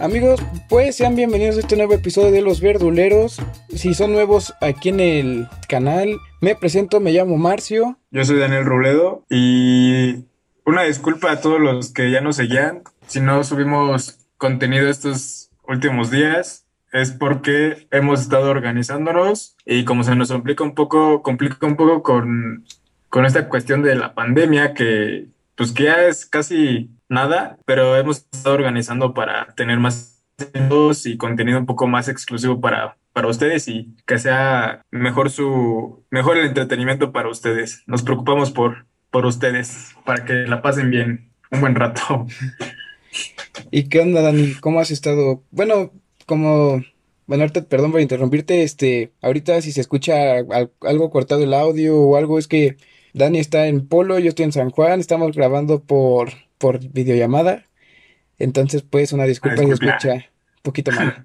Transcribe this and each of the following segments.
Amigos, pues sean bienvenidos a este nuevo episodio de Los Verduleros. Si son nuevos aquí en el canal, me presento, me llamo Marcio. Yo soy Daniel Robledo y una disculpa a todos los que ya nos seguían. Si no subimos contenido estos últimos días, es porque hemos estado organizándonos y como se nos complica un poco, complica un poco con, con esta cuestión de la pandemia que pues que ya es casi nada, pero hemos estado organizando para tener más y contenido un poco más exclusivo para, para ustedes y que sea mejor su mejor el entretenimiento para ustedes. Nos preocupamos por, por ustedes, para que la pasen bien un buen rato. ¿Y qué onda, Dani? ¿Cómo has estado? Bueno, como bueno, perdón por interrumpirte, este, ahorita si se escucha algo cortado el audio o algo, es que Dani está en Polo, yo estoy en San Juan, estamos grabando por por videollamada. Entonces, pues, una disculpa si escucha un poquito mal.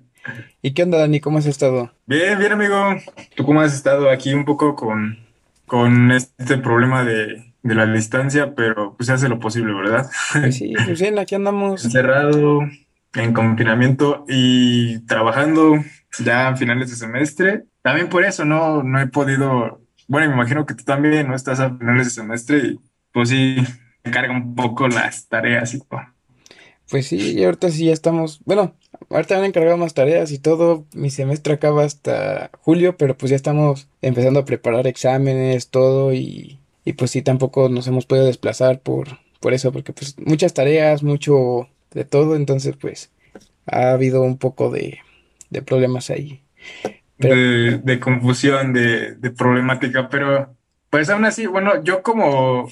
¿Y qué onda, Dani? ¿Cómo has estado? Bien, bien, amigo. ¿Tú cómo has estado aquí un poco con, con este problema de, de la distancia? Pero pues se hace lo posible, ¿verdad? Pues sí, pues bien, aquí andamos. Encerrado, en confinamiento y trabajando ya a finales de semestre. También por eso no, no he podido, bueno, me imagino que tú también no estás a finales de semestre y pues sí, carga un poco las tareas y todo. Pues sí, y ahorita sí ya estamos, bueno, ahorita han encargado más tareas y todo, mi semestre acaba hasta julio, pero pues ya estamos empezando a preparar exámenes, todo, y, y pues sí, tampoco nos hemos podido desplazar por, por eso, porque pues muchas tareas, mucho de todo, entonces pues ha habido un poco de, de problemas ahí. De, de, confusión, de, de problemática, pero pues aún así, bueno, yo como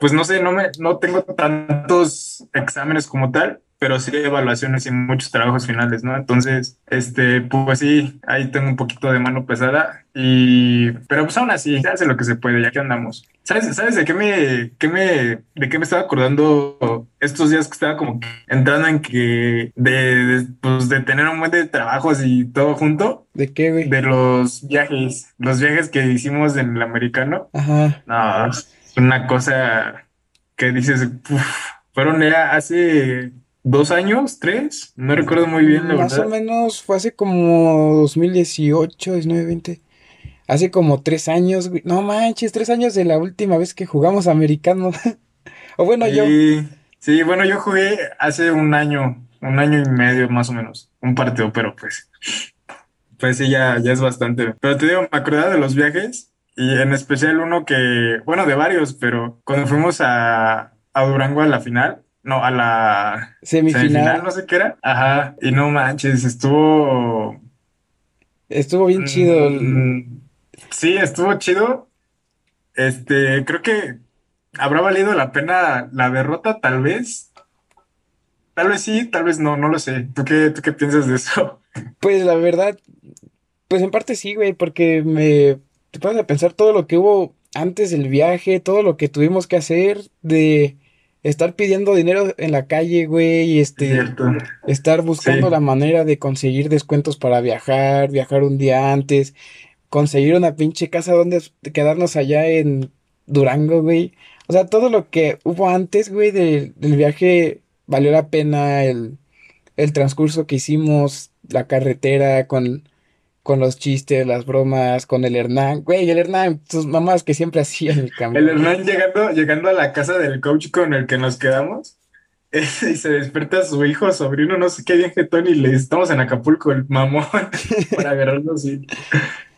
pues no sé, no me, no tengo tantos exámenes como tal, pero sí evaluaciones y muchos trabajos finales, ¿no? Entonces, este, pues sí, ahí tengo un poquito de mano pesada y, pero pues aún así, se hace lo que se puede, ya que andamos. ¿Sabes, ¿sabes de qué me, qué me, de qué me estaba acordando estos días que estaba como entrando en que de, pues de tener un buen de trabajos y todo junto? ¿De qué, güey? De los viajes, los viajes que hicimos en el americano. Ajá. No, una cosa que dices, fueron ya hace dos años, tres, no recuerdo muy bien, la Más o menos fue hace como 2018, 19, 20. Hace como tres años, No manches, tres años de la última vez que jugamos americano. o bueno, yo. Sí, bueno, yo jugué hace un año, un año y medio más o menos, un partido, pero pues, pues sí, ya, ya es bastante. Pero te digo, me acordaba de los viajes y en especial uno que, bueno, de varios, pero cuando fuimos a, a Durango a la final, no, a la semifinal. no sé qué era. Ajá, y no manches, estuvo... Estuvo bien chido. Mm, sí, estuvo chido. Este, creo que habrá valido la pena la derrota, tal vez. Tal vez sí, tal vez no, no lo sé. ¿Tú qué, tú qué piensas de eso? Pues la verdad, pues en parte sí, güey, porque me te pones a pensar todo lo que hubo antes del viaje, todo lo que tuvimos que hacer de estar pidiendo dinero en la calle, güey, y este, estar buscando la manera de conseguir descuentos para viajar, viajar un día antes, conseguir una pinche casa donde quedarnos allá en Durango, güey. O sea, todo lo que hubo antes, güey, del viaje valió la pena el, el transcurso que hicimos, la carretera con con los chistes, las bromas, con el Hernán. Güey, el Hernán, tus mamás que siempre hacían el cambio. El Hernán llegando, llegando a la casa del coach con el que nos quedamos. y se despierta su hijo, sobrino, no sé qué bien jetón, y le estamos en Acapulco, el mamón, para agarrarlo así.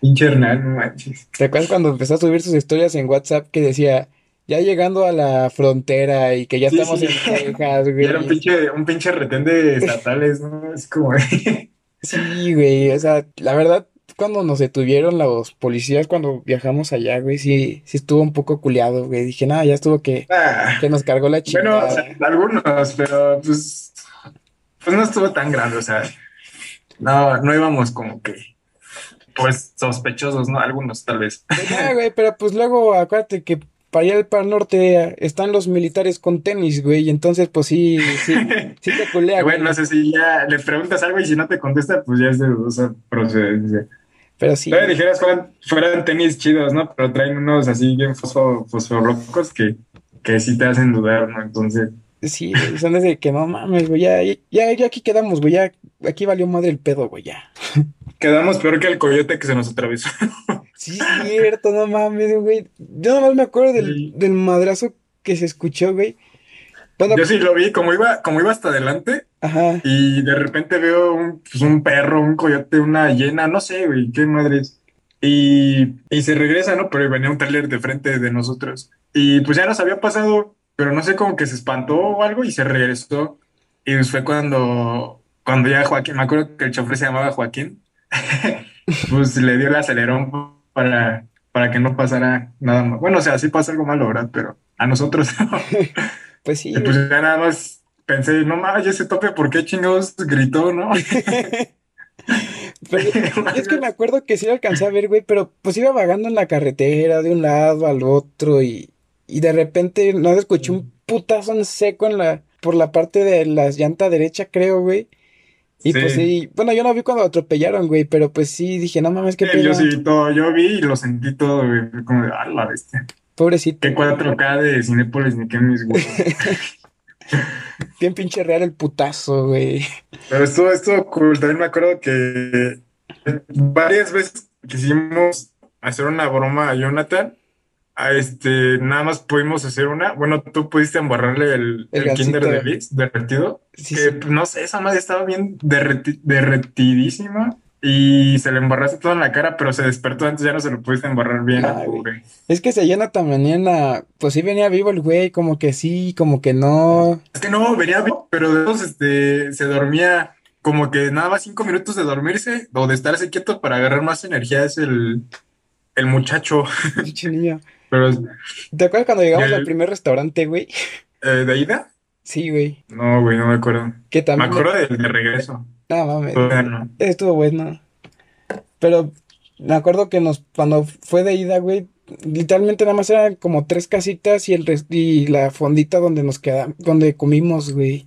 Pinche Hernán, no manches. ¿Te acuerdas cuando empezó a subir sus historias en WhatsApp que decía, ya llegando a la frontera y que ya estamos en Texas, güey? Era un pinche, un pinche retén de estatales, ¿no? Es como... Sí, güey, o sea, la verdad, cuando nos detuvieron los policías cuando viajamos allá, güey, sí, sí estuvo un poco culiado, güey. Dije, nada, ya estuvo que, ah. que nos cargó la chingada. Bueno, algunos, pero pues, pues no estuvo tan grande, o sea, no, no íbamos como que, pues, sospechosos, ¿no? Algunos, tal vez. Pues güey, pero pues luego acuérdate que para allá para el norte están los militares con tenis, güey, y entonces pues sí, sí, sí te culea. Bueno, no sé si ya le preguntas algo y si no te contesta, pues ya es de dudosa procedencia. Pero sí. Pero dijeras fueran, fueran tenis chidos, ¿no? Pero traen unos así bien fosfo, locos que, que sí te hacen dudar, ¿no? Entonces. Sí, güey, son desde que no mames, güey, ya, ya, ya aquí quedamos, güey, ya, aquí valió madre el pedo, güey, ya. Quedamos peor que el coyote que se nos atravesó. Sí, es cierto, no mames, güey. Yo nada más me acuerdo del, Sí. del madrazo que se escuchó, güey. Yo sí lo vi, como iba, como iba hasta adelante, ajá, y de repente veo un, pues, un perro, un coyote, una hiena, no sé, güey, qué madres. Y, y se regresa, ¿no? Pero venía un tráiler de frente de nosotros. Y pues ya nos había pasado, pero no sé, como que se espantó o algo y se regresó. Y pues fue cuando, cuando ya Joaquín, me acuerdo que el chofer se llamaba Joaquín, pues le dio el acelerón para, para que no pasara nada más. Bueno, o sea, sí pasa algo malo, ¿verdad? Pero a nosotros no. pues sí, Y pues ya nada más pensé, no mames, ese tope, ¿por qué chingados gritó, no? Pero es que me acuerdo que sí lo alcancé a ver, güey, pero pues iba vagando en la carretera de un lado al otro y, y de repente no escuché un putazo en seco en la, por la parte de la llanta derecha, creo, güey. Y pues Sí. sí, bueno, yo no vi cuando atropellaron, güey, pero pues sí dije, no mames, qué Sí, yo pedo, sí, todo, yo vi y lo sentí todo, güey, como de, ah, la bestia. pobrecito, Qué 4K de Cinépolis ni qué mis güey. bien pinche real el putazo, güey. Pero estuvo, estuvo cool, también me acuerdo que varias veces quisimos hacer una broma a Jonathan, este, nada más pudimos hacer una, bueno, tú pudiste embarrarle el, El el Kinder de. Liz derretido, Sí, que sí. pues, no sé, esa madre estaba bien derreti- derretidísima y se le embarraste todo en la cara, pero se despertó antes, ya no se lo pudiste embarrar bien, Ah, güey. Es que se llena tan venía, pues sí venía vivo el güey, como que sí, como que no. Es que no, venía bien, pero de este, se dormía como que nada más cinco minutos de dormirse o de estarse quieto para agarrar más energía es el, el muchacho. Niño. Pero, ¿Te acuerdas cuando llegamos al primer restaurante, güey? eh, ¿de ida? Sí, güey. No, güey, no me acuerdo. Que Me también. acuerdo del de regreso. No mames. Estuvo bueno. Pero me acuerdo que nos, cuando fue de ida, güey, literalmente nada más eran como tres casitas y el y la fondita donde nos quedamos, donde comimos, güey.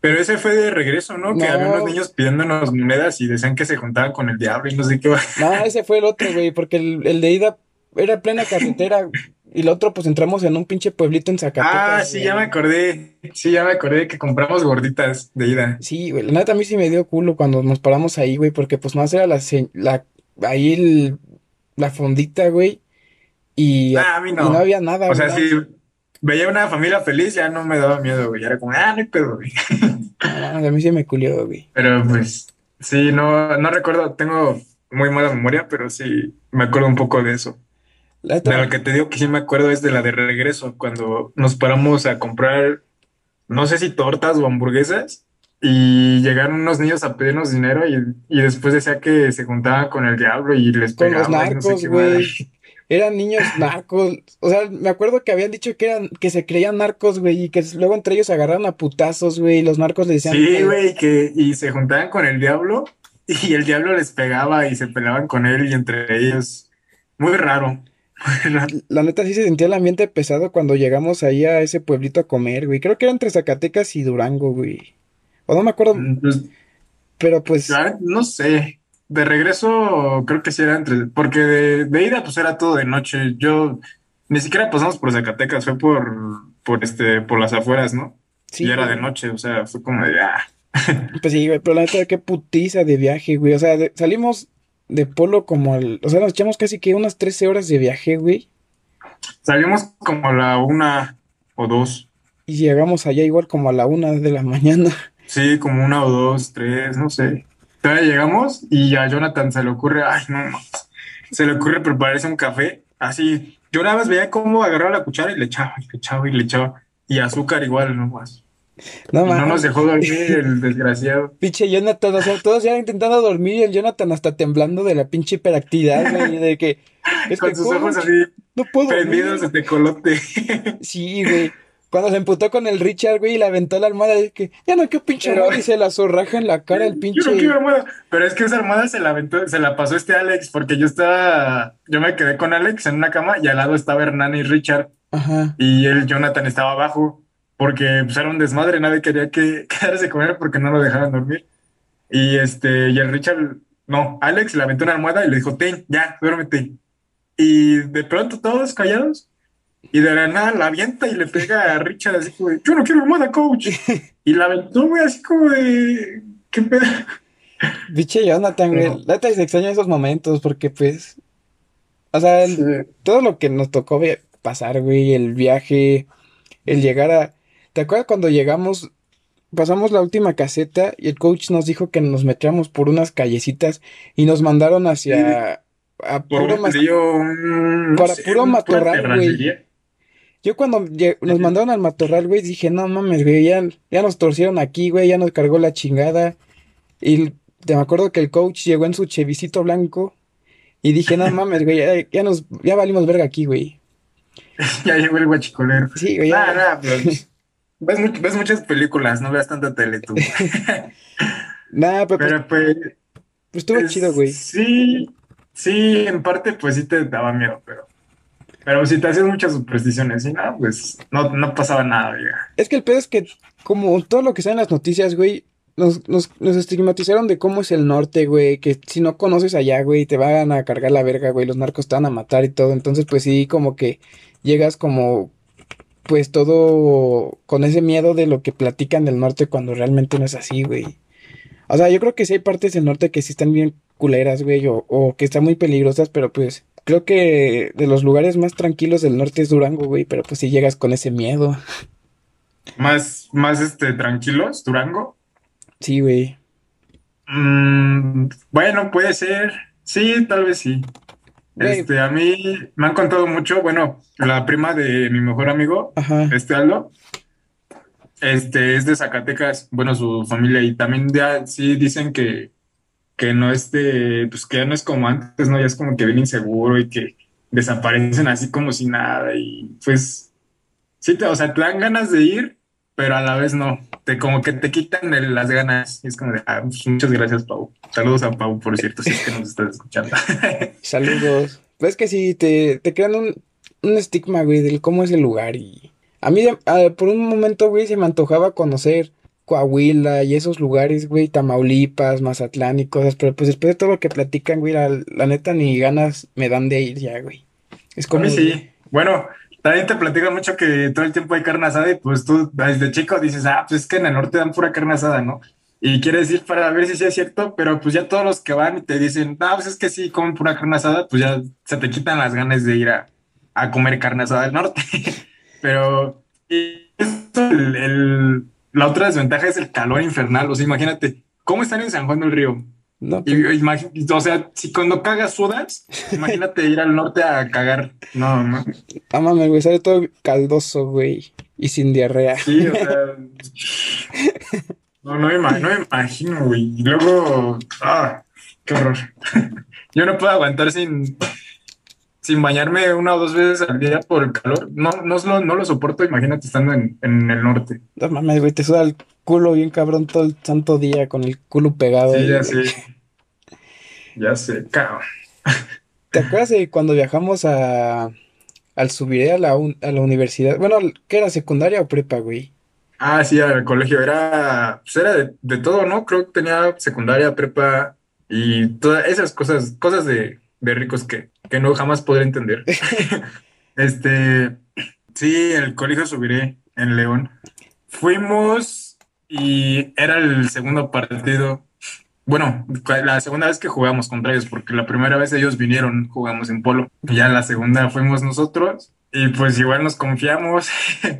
Pero ese fue de regreso, ¿no? Que había No. unos niños pidiéndonos monedas y decían que se juntaban con el diablo y no sé qué. No, ese fue el otro, güey, porque el, el de ida era plena carretera y el otro, pues entramos en un pinche pueblito en Zacatecas. Ah, sí, ya me acordé. Sí, ya me acordé que compramos gorditas de ida. Sí, güey, la neta a mí sí me dio culo cuando nos paramos ahí, güey, porque pues más era la, la ahí el- la fondita, güey, y, Ah, a mí y no. había nada, O sea, güey. si veía una familia feliz, ya no me daba miedo, güey. Era como, ah, no hay pedo, güey. Ah, a mí sí me culió, güey. Pero pues, sí, no, no recuerdo, tengo muy mala memoria, pero sí me acuerdo un poco de eso. La De lo que te digo que sí me acuerdo es de la de regreso, cuando nos paramos a comprar, no sé si tortas o hamburguesas, y llegaron unos niños a pedirnos dinero y, y después decía que se juntaban con el diablo y les Con los pegaba y no sé narcos, güey. eran niños narcos. O sea, me acuerdo que habían dicho que eran, que se creían narcos, güey, y que luego entre ellos agarraron a putazos, güey, y los narcos le decían, Sí, "Ay, güey, que y se juntaban con el diablo y el diablo les pegaba y se peleaban con él y entre ellos. Muy raro. La neta sí se sentía el ambiente pesado cuando llegamos ahí a ese pueblito a comer, güey. Creo que era entre Zacatecas y Durango, güey. O no me acuerdo, Pues, pero pues, no sé. De regreso creo que sí era entre, porque de, de ida pues era todo de noche. Yo ni siquiera pasamos por Zacatecas, fue por, por este, por las afueras, ¿no? sí, Y era güey. de noche, o sea, fue como de ah. Pues sí, güey, pero la neta, qué putiza de viaje, güey. O sea, de- salimos de Polo como al, o sea, nos echamos casi que unas 13 horas de viaje, güey. Salimos como a la una o dos. Y llegamos allá igual como a la una de la mañana. Sí, como una o dos, tres, no sé. Todavía llegamos y a Jonathan se le ocurre, ay, no se le ocurre prepararse un café. Así, yo nada más veía cómo agarraba la cuchara y le echaba, y le echaba, y le echaba. Y azúcar igual, no más. No no nos dejó dormir el desgraciado. Pinche Jonathan, o sea, todos ya intentando dormir y el Jonathan hasta temblando de la pinche hiperactividad, güey, de que, es que, Con sus ¿cómo? ojos así No puedo prendidos dormir. de tecolote. Sí, güey. Cuando se emputó con el Richard, güey, y le aventó la almohada, y que, ya no quiero pinche Pero- almohada, y se la zorraja en la cara el Yo pinche. no quiero almohada. Pero es que esa almohada se la aventó, se la pasó este Alex, porque yo estaba, yo me quedé con Alex en una cama y al lado estaba Hernán y Richard. Ajá. Y el Jonathan estaba abajo porque pues, era un desmadre, nadie quería que quedarse con él porque no lo dejaban dormir. Y este, y el Richard, no, Alex le aventó una almohada y le dijo, ten, ya, duérmete. Y de pronto todos callados Y de la nada la avienta y le pega a Richard así como de, yo no quiero armada, coach. Y la aventó, güey, así como de, ¿qué pedo? Biche Jonathan, güey. No. Neta se extraña esos momentos porque, pues. O sea, el- Sí. todo lo que nos tocó pasar, güey. El viaje, el llegar a. ¿Te acuerdas cuando llegamos? Pasamos la última caseta y el coach nos dijo que nos metiéramos por unas callecitas y nos mandaron hacia. A Por puro río, un, no para sé, puro matorral, güey. Yo cuando nos mandaron al matorral, güey, dije, no mames, güey, ya, ya nos torcieron aquí, güey, ya nos cargó la chingada. Y te me acuerdo que el coach llegó en su chevicito blanco y dije, no mames, güey, ya, ya nos, ya valimos verga aquí, güey. Ya llegó el guachicolero. Sí, güey, ya. Nada, nada, pues, ves, much- ves muchas películas, no veas tanta tele tú. Nada, pero pues, Pero pues, pues estuvo es- chido, güey. Sí, sí, en parte pues sí te daba miedo, pero, pero si te hacías muchas supersticiones y nada, pues no, no pasaba nada, diga. Es que el pedo es que, como todo lo que sale en las noticias, güey, nos, nos, nos estigmatizaron de cómo es el norte, güey, que si no conoces allá, güey, te van a cargar la verga, güey, los narcos te van a matar y todo. Entonces, pues sí, como que llegas como, pues todo con ese miedo de lo que platican del norte cuando realmente no es así, güey. O sea, yo creo que sí hay partes del norte que sí están bien culeras, güey, o, o que están muy peligrosas, pero pues creo que de los lugares más tranquilos del norte es Durango, güey, pero pues sí llegas con ese miedo. Más, más este, tranquilos, Durango. Sí, güey. Mm, bueno, puede ser. Sí, tal vez sí. Este, a mí me han contado mucho, bueno, la prima de mi mejor amigo, Ajá. este Aldo, este es de Zacatecas, bueno, su familia, y también ya sí dicen que, que no es de, pues que ya no es como antes, ¿no? Ya es como que bien inseguro y que desaparecen así como si nada, y pues sí, te, o sea, te dan ganas de ir, pero a la vez no, te como que te quitan el- las ganas, y es como de, ah, pues, muchas gracias, Pau. Saludos a Pau, por cierto, si es que nos estás escuchando. Saludos. Ves que sí, te, te crean un, un estigma, güey, del cómo es el lugar. Y a mí, por un momento, güey, se me antojaba conocer Coahuila y esos lugares, güey, Tamaulipas, Mazatlán y cosas. Pero pues después de todo lo que platican, güey, la, la neta ni ganas me dan de ir ya, güey. Es A como. mí sí. Bueno, también te platican mucho que todo el tiempo hay carne asada y pues tú desde chico dices, ah, pues es que en el norte dan pura carne asada, ¿no? Y quieres ir para ver si sí es cierto, pero pues ya todos los que van y te dicen, ah, pues es que sí, comen pura carne asada, pues ya se te quitan las ganas de ir a, a comer carne asada del norte. Pero el- la otra desventaja es el calor infernal. O sea, imagínate, ¿cómo están en San Juan del Río? No, Y, o sea, si cuando cagas sudas, imagínate ir al norte a cagar. No, no. ah, mames, güey, sale todo caldoso, güey. Y sin diarrea. Sí, o sea. No, no me, no me imagino, güey. Y luego. ¡Ah! ¡Qué horror! Yo no puedo aguantar sin, sin bañarme una o dos veces al día por el calor. No, no, lo, no lo soporto, imagínate estando en, en el norte. No mames, güey, te suda el culo bien cabrón todo el santo día con el culo pegado. Sí, ahí, ya güey. sé. Ya sé, cabrón. ¿Te acuerdas de cuando viajamos a al subiré a la, un- a la universidad? Bueno, ¿qué era secundaria o prepa, güey? Ah, sí, al colegio. Era, pues era de, de todo, ¿no? Creo que tenía secundaria, prepa y todas esas cosas, cosas de, de ricos que, que no jamás podré entender. Este, sí, el colegio Subiré en León. Fuimos y era el segundo partido. Bueno, la segunda vez que jugamos contra ellos, porque la primera vez ellos vinieron, jugamos en polo. Y ya la segunda fuimos nosotros y pues igual nos confiamos.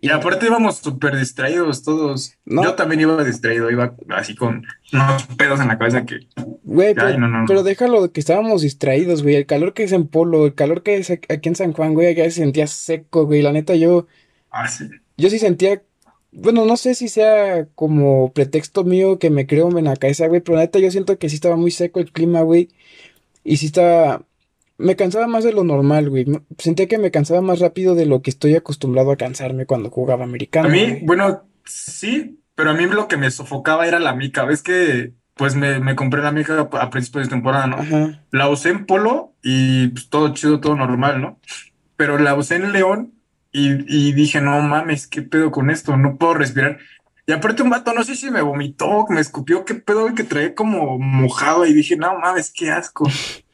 Y aparte íbamos súper distraídos todos. No. Yo también iba distraído, iba así con unos pedos en la cabeza que... Güey, pero, no, no, pero déjalo que estábamos distraídos, güey. El calor que es en Polo, el calor que es aquí en San Juan, güey, allá se sentía seco, güey. La neta, yo, Ah, sí. yo sí sentía, bueno, no sé si sea como pretexto mío que me creo en la cabeza, güey, pero neta yo siento que sí estaba muy seco el clima, güey. Y sí estaba, me cansaba más de lo normal, güey. Sentía que me cansaba más rápido de lo que estoy acostumbrado a cansarme cuando jugaba americano, A mí, güey. bueno, sí, pero a mí lo que me sofocaba era la mica. Ves que, pues me, me compré la mica a a principios de temporada, ¿no? Ajá. La usé en polo y pues, todo chido, todo normal, ¿no? Pero la usé en León y, y dije, no mames, ¿qué pedo con esto? No puedo respirar. Y aparte un vato, no sé si me vomitó, me escupió, qué pedo, que traía como mojado y dije, no mames, qué asco.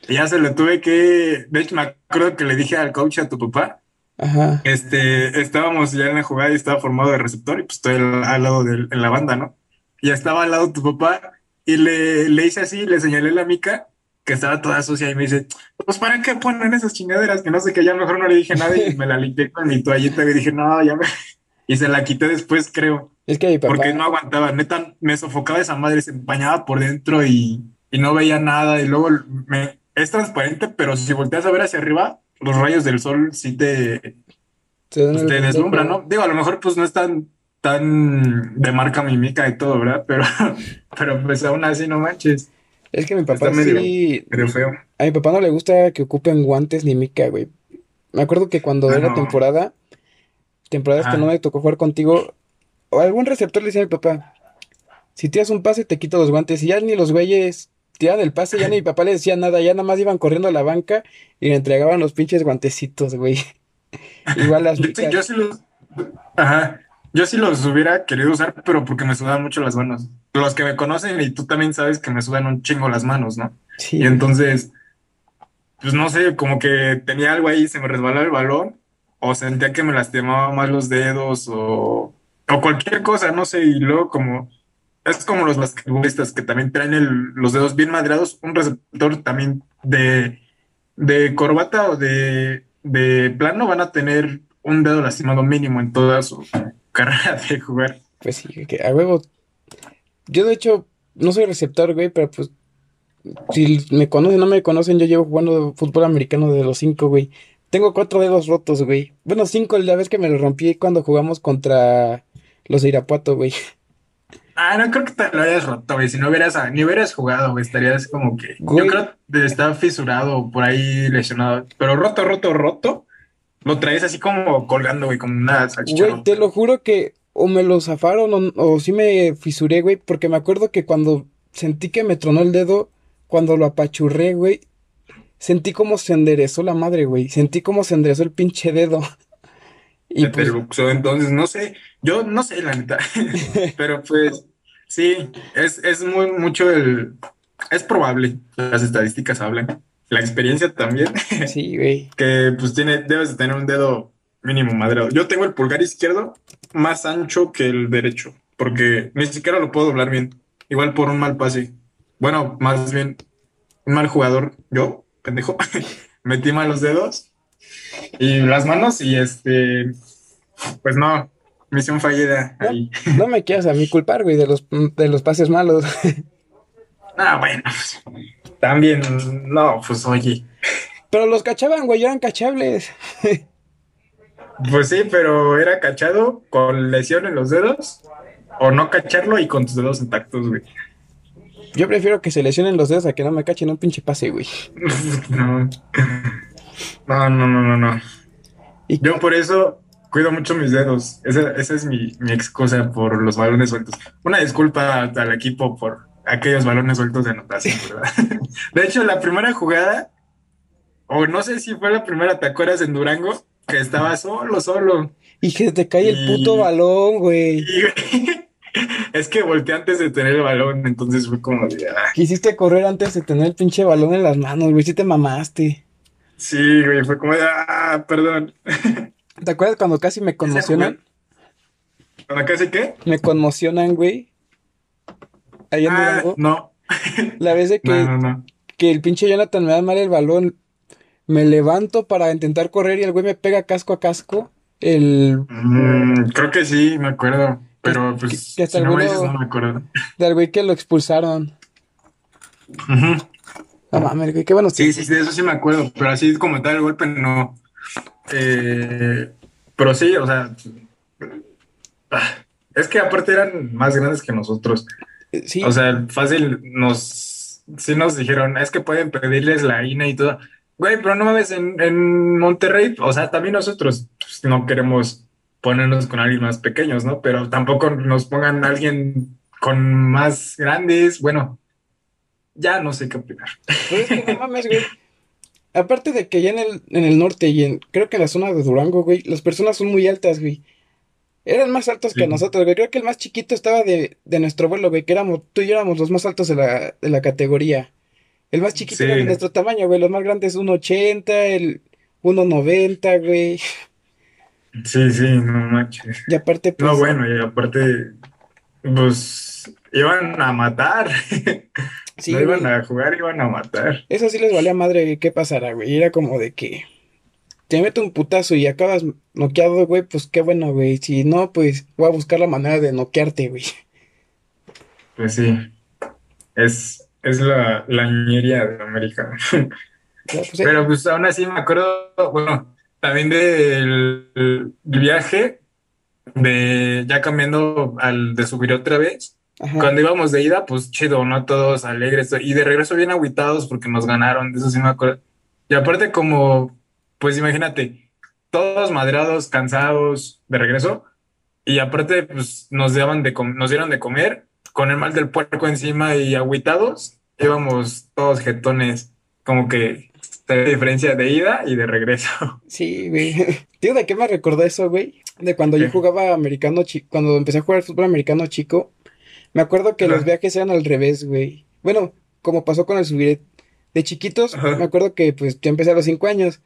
Y ya se lo tuve que, de hecho me acuerdo que le dije al coach, a tu papá, Ajá. este, estábamos ya en la jugada y estaba formado de receptor y pues estoy al, al lado de en la banda, ¿no? Y estaba al lado tu papá y le, le hice así, le señalé la mica que estaba toda sucia y me dice, pues ¿para qué ponen esas chingaderas? Que no sé qué, ya mejor no le dije nada y me la limpié con mi toallita y dije, no, ya me... Y se la quité después, creo, Es que mi papá, porque no aguantaba, neta, me sofocaba esa madre, se empañaba por dentro y, y no veía nada y luego me... Es transparente, pero si volteas a ver hacia arriba, los rayos del sol sí te, pues te deslumbra, pendejo. ¿no? Digo, a lo mejor pues no es tan, tan de marca mímica y todo, ¿verdad? Pero, pero pues aún así no manches, Es que mi está papá medio, sí, medio feo. a mi papá no le gusta que ocupen guantes ni mica, güey. Me acuerdo que cuando Ah, era no. temporada, temporadas que no Ajá. me tocó jugar contigo, o algún receptor le decía a mi papá, si tiras un pase te quito los guantes, y ya ni los güeyes tiraban el pase, ya ni mi papá le decía nada, ya nada más iban corriendo a la banca y le entregaban los pinches guantecitos, güey. Igual las micas. yo sí los, ajá, yo sí los hubiera querido usar, pero porque me sudan mucho las manos. Los que me conocen y tú también sabes que me sudan un chingo las manos, ¿no? Sí, Y entonces, pues no sé, como que tenía algo ahí, se me resbalaba el balón, o sentía que me lastimaba más los dedos, o, o cualquier cosa, no sé, y luego como, es como los basquetbolistas que también traen el- los dedos bien madreados, un receptor también de, de corbata o de, de plano van a tener un dedo lastimado mínimo en toda su carrera de jugar. Pues sí, que a huevo. Yo de hecho no soy receptor, güey, pero pues si me conocen o no me conocen, yo llevo jugando fútbol americano desde los cinco, güey. Tengo cuatro dedos rotos, güey. Bueno, cinco la vez que me los rompí cuando jugamos contra los de Irapuato, güey. Ah, no creo que te lo hayas roto, güey. Si no hubieras, ni hubieras jugado, güey, estarías como que. Yo creo que está fisurado por ahí lesionado. Pero roto, roto, roto. Lo traes así como colgando, güey, como una güey, te lo juro que o me lo zafaron o, o sí me fisuré, güey, porque me acuerdo que cuando sentí que me tronó el dedo, cuando lo apachurré, güey, sentí como se enderezó la madre, güey. Sentí como se enderezó el pinche dedo. Y pues, entonces no sé. Yo no sé, la neta. Pero pues, sí, es, es muy mucho el. Es probable. Las estadísticas hablan. La experiencia también. sí, güey. que pues tiene, debes de tener un dedo mínimo madreado. Yo tengo el pulgar izquierdo más ancho que el derecho, porque ni siquiera lo puedo doblar bien. Igual por un mal pase. Bueno, más bien un mal jugador. Yo, pendejo, metí mal los dedos y las manos y este, pues no, misión fallida No, ahí. no me quieras a mí culpar, güey, de los, de los pases malos. Ah, bueno, pues, también, no, pues oye. Pero los cachaban, güey, eran cachables. Pues sí, pero era cachado con lesión en los dedos o no cacharlo y con tus dedos intactos, güey. Yo prefiero que se lesionen los dedos a que no me cachen un pinche pase, güey. No. No, no, no, no, no. Yo por eso cuido mucho mis dedos. Esa, esa es mi, mi excusa por los balones sueltos. Una disculpa al equipo por aquellos balones sueltos de anotación, ¿verdad? De hecho, la primera jugada, o no sé si fue la primera, ¿te acuerdas en Durango? Que estaba solo, solo. y que te cae el puto balón, güey. y, es que volteé antes de tener el balón, entonces fue como de, ah, Quisiste correr antes de tener el pinche balón en las manos, güey. Sí te mamaste. sí, güey, fue como de, ah, perdón. ¿Te acuerdas cuando casi me conmocionan? ¿Cuando casi qué? Me conmocionan, güey. Ahí en Ah, Durango. no. La vez de que, no, no. que el pinche Jonathan me da mal el balón. Me levanto para intentar correr y el güey me pega casco a casco. El Mm, creo que sí, me acuerdo. Pero que- pues, que hasta si no me dices, no me acuerdo. del güey que lo expulsaron. Ujú. No mames, güey, qué buenos Sí, sí, de eso sí me acuerdo. Pero así como tal el golpe, no. Eh, pero sí, o sea, ah, es que aparte eran más grandes que nosotros. Eh, O sea, fácil nos, sí nos dijeron, es que pueden pedirles la INA y todo. Güey, pero no mames, en, en Monterrey, o sea, también nosotros pues, no queremos ponernos con alguien más pequeños, ¿no? Pero tampoco nos pongan a alguien con más grandes. Bueno, ya no sé qué opinar. pero es que no mames, güey. Aparte de que ya en el, en el norte y en, creo que en la zona de Durango, güey, las personas son muy altas, güey. Eran más altos que nosotros, güey. Creo que el más chiquito estaba de, de nuestro vuelo, güey, que éramos, tú y yo éramos los más altos de la, de la categoría. El más chiquito era de nuestro tamaño, güey. Los más grandes 1.80, el 1.90, güey. Sí, sí, no manches. Y aparte, No, pues, bueno, y aparte, pues iban a matar. sí, No iban güey. a jugar, iban a matar. Eso sí les valía madre qué pasará, güey. Era como de que te meto un putazo y acabas noqueado, güey, pues qué bueno, güey. Si no, pues voy a buscar la manera de noquearte, güey. Pues sí, es, es la, la ñería de América. Ya, pues, eh, Pero pues aún así me acuerdo, bueno, también del el viaje, de ya cambiando al de subir otra vez. ajá. Cuando íbamos de ida, pues chido, ¿no? Todos alegres. Y de regreso bien agüitados porque nos ganaron, de eso sí me acuerdo. Y aparte como, pues imagínate, todos madreados, cansados de regreso. Y aparte, pues nos daban de nos dieron de comer con el mal del puerco encima y agüitados. Íbamos todos jetones, como que de diferencia de ida y de regreso. Sí, güey. Tío, ¿de qué me recordó eso, güey? De cuando yo jugaba americano chico, cuando empecé a jugar fútbol americano chico, me acuerdo que los viajes eran al revés, güey. Bueno, como pasó con el subir de chiquitos, Ajá. me acuerdo que pues yo empecé a los cinco años.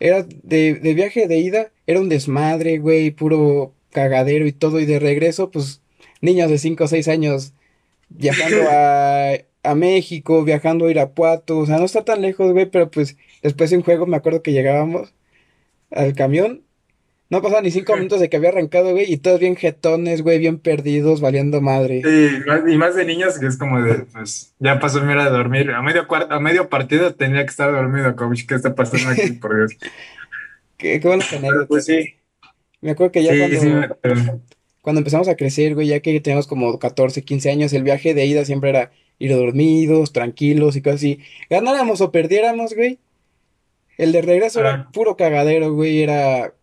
Era de, de viaje de ida, era un desmadre, güey, puro cagadero y todo, y de regreso, pues, niños de cinco o seis años viajando a, a México, viajando a Irapuato, o sea, no está tan lejos, güey, pero pues después de un juego me acuerdo que llegábamos al camión, no pasaba ni cinco minutos de que había arrancado, güey, y todos bien jetones, güey, bien perdidos, valiendo madre. Sí, y más de niños que es como de, pues, ya pasó mi hora de dormir. A medio cuarto, a medio partido tenía que estar dormido, coach. ¿Qué está pasando aquí, por Dios? Qué, qué Pero anécdotas. pues sí, Me acuerdo que ya sí, cuando, sí, me acuerdo. cuando empezamos a crecer, güey, ya que teníamos como 14, 15 años, el viaje de ida siempre era ir dormidos, tranquilos y cosas así. Ganáramos o perdiéramos, güey. El de regreso era Ajá. puro cagadero, güey, era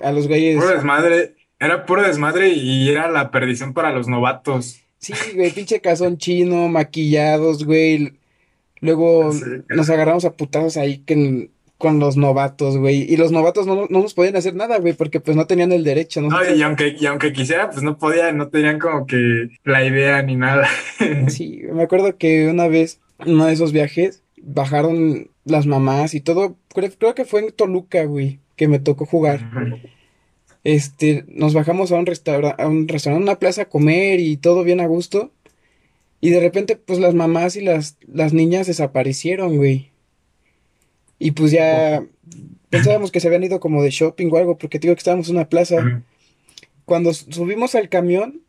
a los güeyes. Puro desmadre, era puro desmadre y era la perdición para los novatos. Sí, güey, pinche calzón chino, maquillados, güey. Luego Sí, nos agarramos a putazos ahí que- con los novatos, güey. Y los novatos no, no nos podían hacer nada, güey, porque pues no tenían el derecho. No, Nosotros, y aunque, y aunque quisiera, pues no podía, no tenían como que la idea ni nada. sí, me acuerdo que una vez, en uno de esos viajes, bajaron las mamás y todo. Creo, creo que fue en Toluca, güey, que me tocó jugar. Este, nos bajamos a un restaurante, a un restaurante, una plaza a comer y todo bien a gusto. Y de repente, pues las mamás y las, las niñas desaparecieron, güey. Y pues ya pensábamos que se habían ido como de shopping o algo, porque te digo que estábamos en una plaza. Cuando subimos al camión,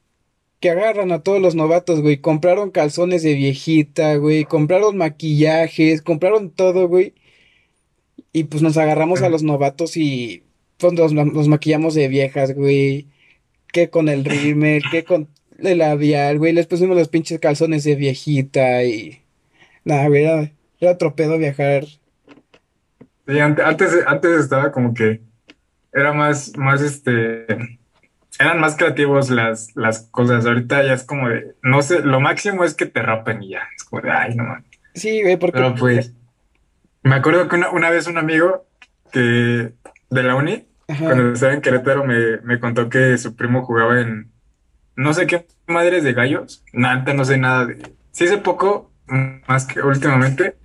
que agarran a todos los novatos, güey. Compraron calzones de viejita, güey. Compraron maquillajes, compraron todo, güey. Y pues nos agarramos a los novatos y pues los maquillamos de viejas, güey. Que con el rímel, que con el labial, güey. Les pusimos los pinches calzones de viejita y... Nada, güey, era, era otro pedo viajar. Sí, ante- antes, antes estaba como que era más, más este, eran más creativos las, las cosas. Ahorita ya es como de, no sé, lo máximo es que te rapen y ya. Es como de, ay, no mames. Sí, güey, porque... Pero pues, me acuerdo que una, una vez un amigo que de la uni, Ajá. cuando estaba en Querétaro, me, me contó que su primo jugaba en no sé qué madres de gallos. Nada, no sé nada de. Sí sé poco, más que últimamente,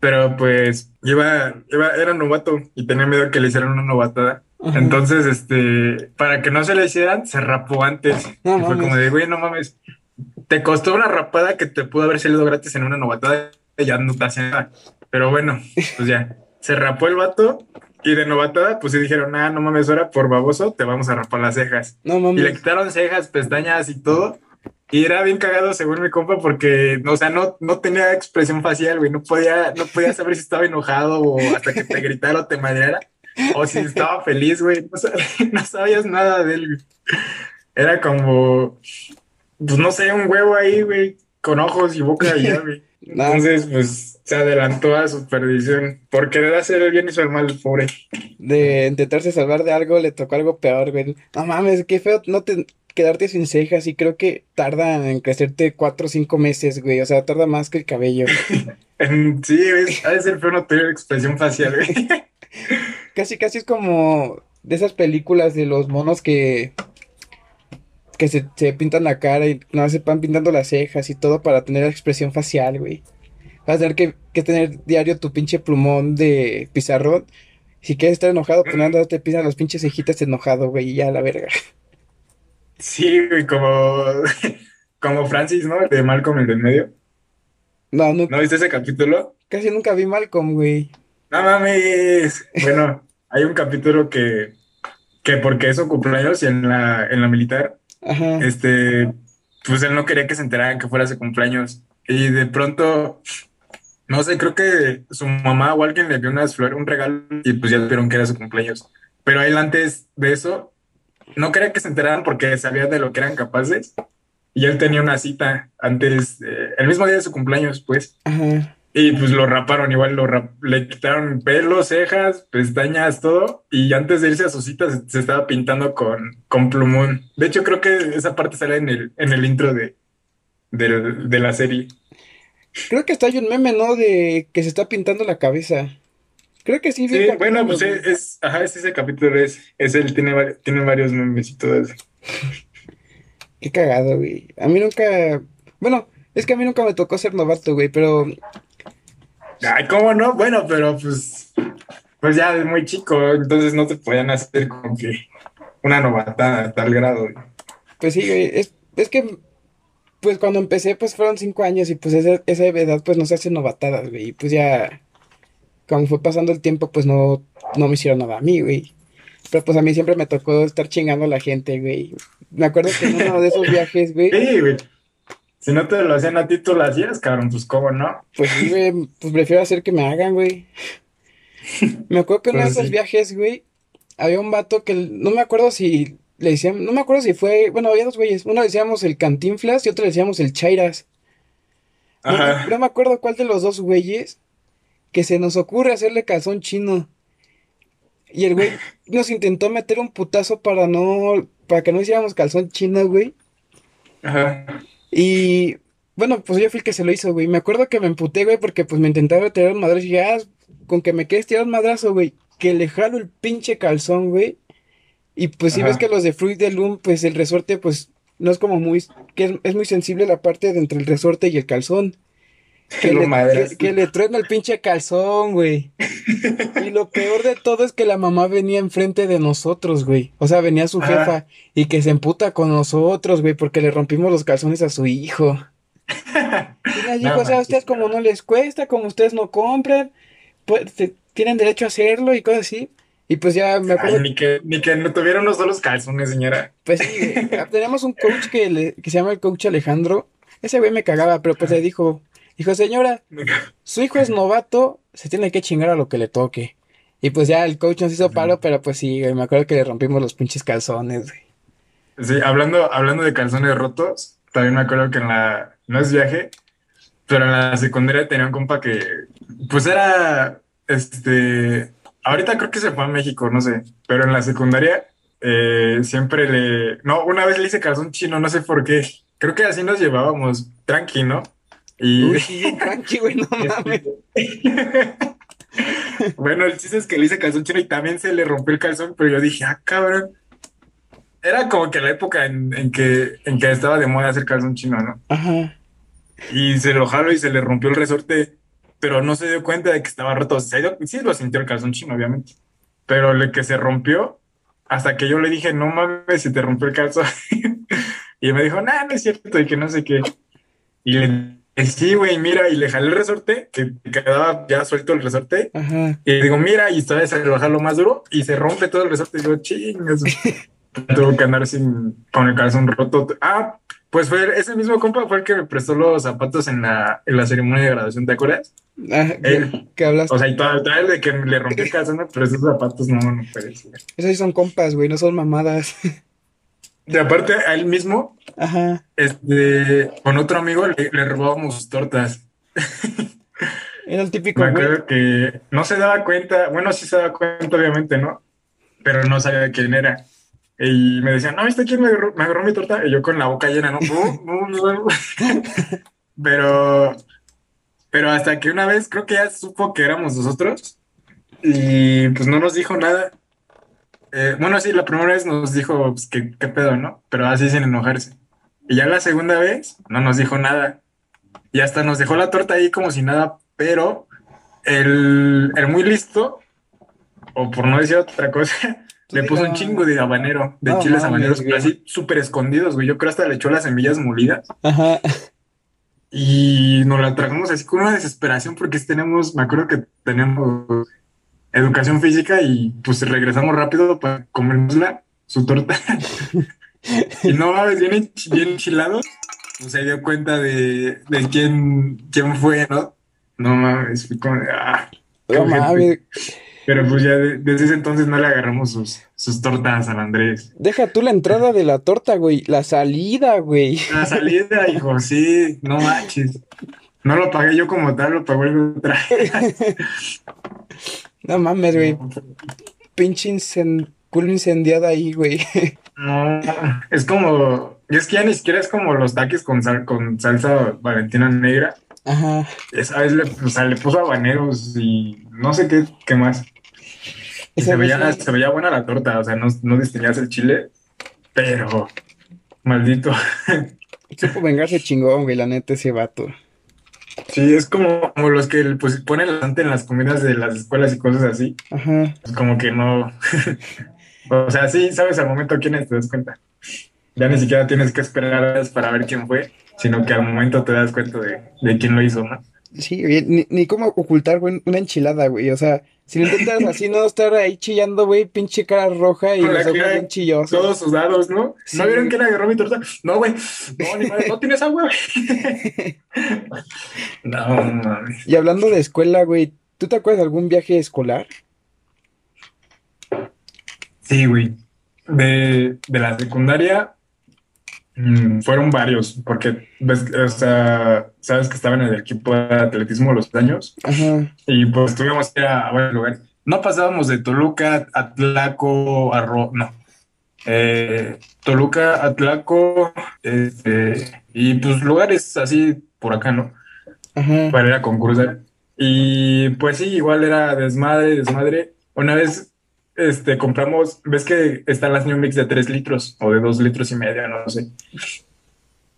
pero pues iba, iba, era novato y tenía miedo que le hicieran una novatada. Ajá. Entonces, este, para que no se le hicieran, se rapó antes. No Y fue como de, güey, no mames, te costó una rapada que te pudo haber salido gratis en una novatada y ya no te hacía nada. Pero bueno, pues ya, se rapó el vato y de novatada, pues sí dijeron, ah, no mames, ahora por baboso te vamos a rapar las cejas. No Y le mames. quitaron cejas, pestañas y todo. Y era bien cagado según mi compa porque, o sea, no, no tenía expresión facial, güey. No podía, no podía saber si estaba enojado o hasta que te gritara o te madreara. O si estaba feliz, güey. No, sab- no sabías nada de él, güey. Era como, pues no sé, un huevo ahí, güey, con ojos y boca y ya, güey. Entonces, pues se adelantó a su perdición por querer hacer el bien y el mal, pobre. de intentarse salvar de algo, le tocó algo peor, güey. No mames, qué feo no te quedarte sin cejas y creo que tarda en crecerte cuatro o cinco meses, güey. O sea, tarda más que el cabello. Sí, es, ha de ser feo no tener expresión facial, güey. Casi, casi es como de esas películas de los monos que que se, se pintan la cara y no se van pintando las cejas y todo para tener la expresión facial, güey. Vas a tener que, que tener diario tu pinche plumón de pizarrón Si quieres estar enojado, pues nada, te pisan las pinches cejitas enojado, güey, y ya la verga. Sí, güey, como, como Francis, ¿no? De Malcolm el del medio. No, no, ¿No viste ese capítulo? casi nunca vi Malcolm, güey. No mames. Bueno, hay un capítulo que, que porque es su cumpleaños y en la, en la militar, Ajá. este, pues él no quería que se enteraran que fuera su cumpleaños. Y de pronto, no sé, creo que su mamá o alguien le dio unas flores, un regalo, y pues ya vieron que era su cumpleaños. Pero él antes de eso, no quería que se enteraran porque sabía de lo que eran capaces. Y él tenía una cita antes, eh, el mismo día de su cumpleaños, pues. Ajá. Y pues lo raparon, igual lo rap- le quitaron pelos, cejas, pestañas, todo. Y antes de irse a su cita se, se estaba pintando con, con plumón. De hecho, creo que esa parte sale en el, en el intro de, de la serie. Creo que hasta hay un meme, ¿no? De que se está pintando la cabeza. Creo que sí, Sí, bueno, pues es, es- ajá, es ese capítulo, es, es él, tiene, tiene varios memes y todo eso. Qué cagado, güey. A mí nunca. Bueno, es que a mí nunca me tocó ser novato, güey, pero Ay, ¿cómo no? Bueno, pero pues, pues ya es muy chico, entonces no te podían hacer como que una novatada a tal grado. pues sí, güey. Es, es que, pues cuando empecé, pues fueron cinco años y pues esa, esa edad, pues no se hacen novatadas, güey. Y pues ya, como fue pasando el tiempo, pues no, no me hicieron nada a mí, güey. Pero pues a mí siempre me tocó estar chingando a la gente, güey. Me acuerdo que en uno de esos viajes, güey, Sí, güey. Si no te lo hacían a ti, tú lo hacías, cabrón, pues cómo no. pues sí, güey, pues prefiero hacer que me hagan, güey. Me acuerdo que en uno de Pues esos sí. viajes, güey, había un vato que no me acuerdo si le decían, no me acuerdo si fue, bueno, había dos güeyes, uno le decíamos el Cantinflas y otro le decíamos el Chairas. No, Ajá. no me acuerdo cuál de los dos güeyes que se nos ocurre hacerle calzón chino. Y el güey nos intentó meter un putazo para no, para que no hiciéramos calzón chino, güey. Ajá. Y bueno, pues yo fui el que se lo hizo, güey. Me acuerdo que me emputé, güey, porque pues me intentaba tirar un madrazo y dije, ah, con que me quedes tirar un madrazo, güey. Que le jalo el pinche calzón, güey. Y pues si ves que los de Fruit de Loom, pues el resorte, pues no es como muy, que es, es muy sensible la parte de entre el resorte y el calzón. Que Lo le, que, que le truena el pinche calzón, güey. Y lo peor de todo es que la mamá venía enfrente de nosotros, güey. O sea, venía su Ajá. jefa y que se emputa con nosotros, güey, porque le rompimos los calzones a su hijo. Y les dijo, No o sea, a ustedes como no les cuesta, como ustedes no compran, pues tienen derecho a hacerlo y cosas así. Y pues ya me Ay, acuerdo, ni que, ni que no tuviera unos solos calzones, señora. pues sí, güey, tenemos un coach que, le- que se llama el coach Alejandro. Ese güey me cagaba, pero pues le dijo, dijo, señora, su hijo es novato, se tiene que chingar a lo que le toque. Y pues ya el coach nos hizo paro, pero pues sí, me acuerdo que le rompimos los pinches calzones, güey. Sí, hablando, hablando de calzones rotos, también me acuerdo que en la, no es viaje, pero en la secundaria tenía un compa que, pues era, este, ahorita creo que se fue a México, no sé, pero en la secundaria eh, siempre le, no, una vez le hice calzón chino, no sé por qué, creo que así nos llevábamos, tranqui, ¿no? Y, Uy, sí, bien tranqui, güey, no mames. bueno, el chiste es que le hice calzón chino y también se le rompió el calzón, pero yo dije, ah, cabrón. Era como que la época en, en que, en que estaba de moda hacer calzón chino, ¿no? Ajá. Y se lo jaló y se le rompió el resorte, pero no se dio cuenta de que estaba roto. Se dio- sí lo sintió el calzón chino, obviamente. Pero el que se rompió, hasta que yo le dije, no mames, se te rompió el calzón. y me dijo, nah, no es cierto, y que no sé qué. Y le sí, güey, mira, y le jalé el resorte, que quedaba ya suelto el resorte. Ajá. Y digo, mira, y todavía se lo jalo más duro y se rompe todo el resorte. Y digo, chingas. Tuvo que andar sin, con el calzón roto. Ah, pues fue ese mismo compa fue el que me prestó los zapatos en la, en la ceremonia de graduación, ¿te acuerdas? Ah, Él. que hablas. O sea, y todavía, el de que le rompí el calzón, prestó esos zapatos, no, no puede ser. Esos sí son compas, güey, no son mamadas. Y aparte, a él mismo, Ajá. este, con otro amigo le, le robábamos tortas. Era el típico, Me güey. acuerdo que no se daba cuenta, bueno, sí se daba cuenta, obviamente, ¿no? Pero no sabía quién era. Y me decían, ¿no viste quién me agarró, me agarró mi torta? Y yo con la boca llena, ¿no? No, no, no. Pero, pero hasta que una vez creo que ya supo que éramos nosotros y pues no nos dijo nada. Eh, bueno, sí, la primera vez nos dijo pues, que qué pedo, ¿no? Pero así sin enojarse. Y ya la segunda vez no nos dijo nada. Y hasta nos dejó la torta ahí como si nada, pero el, el muy listo o por no decir otra cosa, le puso un chingo de habanero, de No chiles habaneros, pero así súper escondidos, güey. Yo creo hasta le echó las semillas molidas Ajá. y nos la tragamos así con una desesperación porque tenemos, me acuerdo que tenemos educación física y pues regresamos rápido para comérnosla, su torta. Y no mames, bien, bien enchilados, pues se dio cuenta de, de quién, quién fue, ¿no? No mames, como de, ah, No mames. Pero pues ya de- desde ese entonces no le agarramos sus, sus tortas al Andrés. Deja tú la entrada de la torta, güey. La salida, güey. La salida, hijo, sí, no manches. No lo pagué yo como tal, lo pagó el otra. No mames, güey. Pinche incen- culo incendiada ahí, güey. No, es como, y es que ya ni siquiera es como los taques con, sal- con salsa valentina negra. Ajá. Esa vez le, o sea, le puso habaneros y no sé qué, qué más. Y se veía, se veía buena la torta, o sea, no, no distinguías el chile, pero maldito. Supo vengarse chingón, güey, la neta, ese vato. Sí, es como, como los que pues, ponen la en las comidas de las escuelas y cosas así. Ajá. Pues como que no. O sea, sí, sabes al momento quién es, te das cuenta. Ya ni siquiera tienes que esperar para ver quién fue, sino que al momento te das cuenta de, de quién lo hizo, ¿no? Sí, güey, ni, ni cómo ocultar, güey, una enchilada, güey. O sea, si lo intentas así, no estar ahí chillando, güey, pinche cara roja y Con los ojos bien chillosos. Todos sudados, ¿no? Sí. ¿No vieron que le agarró mi torta? No, güey. No, ni madre, ¿no tienes agua? No, mames. Y hablando de escuela, güey, ¿tú te acuerdas de algún viaje escolar? Sí, güey. De, de la secundaria mm, fueron varios, porque ves, o sea, sabes que estaba en el equipo de atletismo los años Ajá. y pues tuvimos que ir a varios lugares. No pasábamos de Toluca a Tlaco, a Ro- no. Eh, Toluca, Atlaco, este, y pues lugares así por acá, ¿no? Ajá. Para ir a concursar. Y pues sí, igual era desmadre, desmadre. Una vez este, compramos, ves que están las New Mix de 3 litros o de 2 litros y medio, no sé.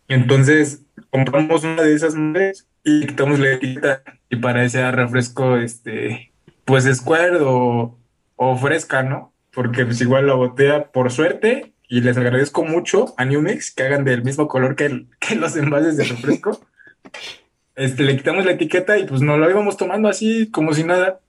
Entonces compramos una de esas madres y quitamos la etiqueta y para ese refresco, este, pues Square o, o fresca, ¿no? Porque pues igual la botella, por suerte, y les agradezco mucho a New Mix que hagan del mismo color que, el- que los envases de refresco. Este, le quitamos la etiqueta y pues nos lo íbamos tomando así como si nada.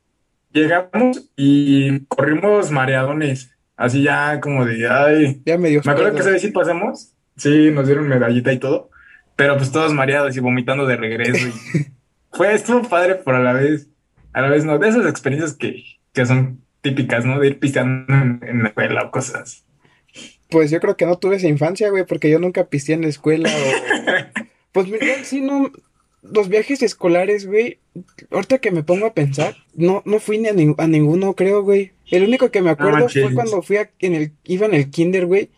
Llegamos y corrimos mareadones, así ya como de, ay, Ya me dio me acuerdo que esa vez sí pasamos, sí, nos dieron medallita y todo, pero pues todos mareados y vomitando de regreso. y- Fue, estuvo padre, pero a la vez, a la vez no, de esas experiencias que, que son típicas, ¿no? De ir pisteando en, en la escuela o cosas. Pues yo creo que no tuve esa infancia, güey, porque yo nunca pisteé en la escuela o... Pues mira, sí, no... Los viajes escolares, güey, ahorita que me pongo a pensar, no, no fui ni a, nin- a ninguno, creo, güey. El único que me acuerdo fue manches. cuando fui a- en el, iba en el kinder, güey,